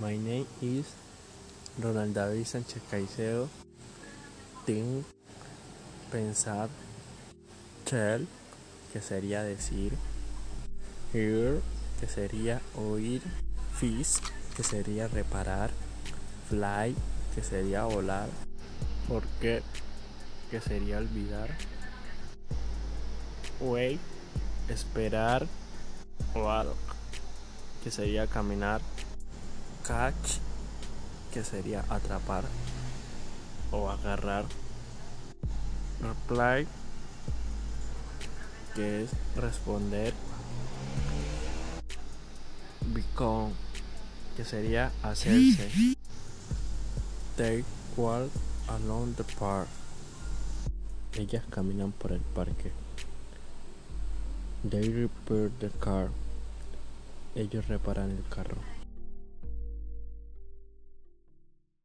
My name is Ronald David Sánchez Caicedo. Think, pensar. Tell, que sería decir. Hear, que sería oír. Fix, que sería reparar. Fly, que sería volar. Forget, que sería olvidar. Wait, esperar. Walk, que sería caminar. Catch, que sería atrapar o agarrar. Reply, que es responder. Become, que sería hacerse. Take walk along the park. Ellas caminan por el parque. They repair the car. Ellos reparan el carro.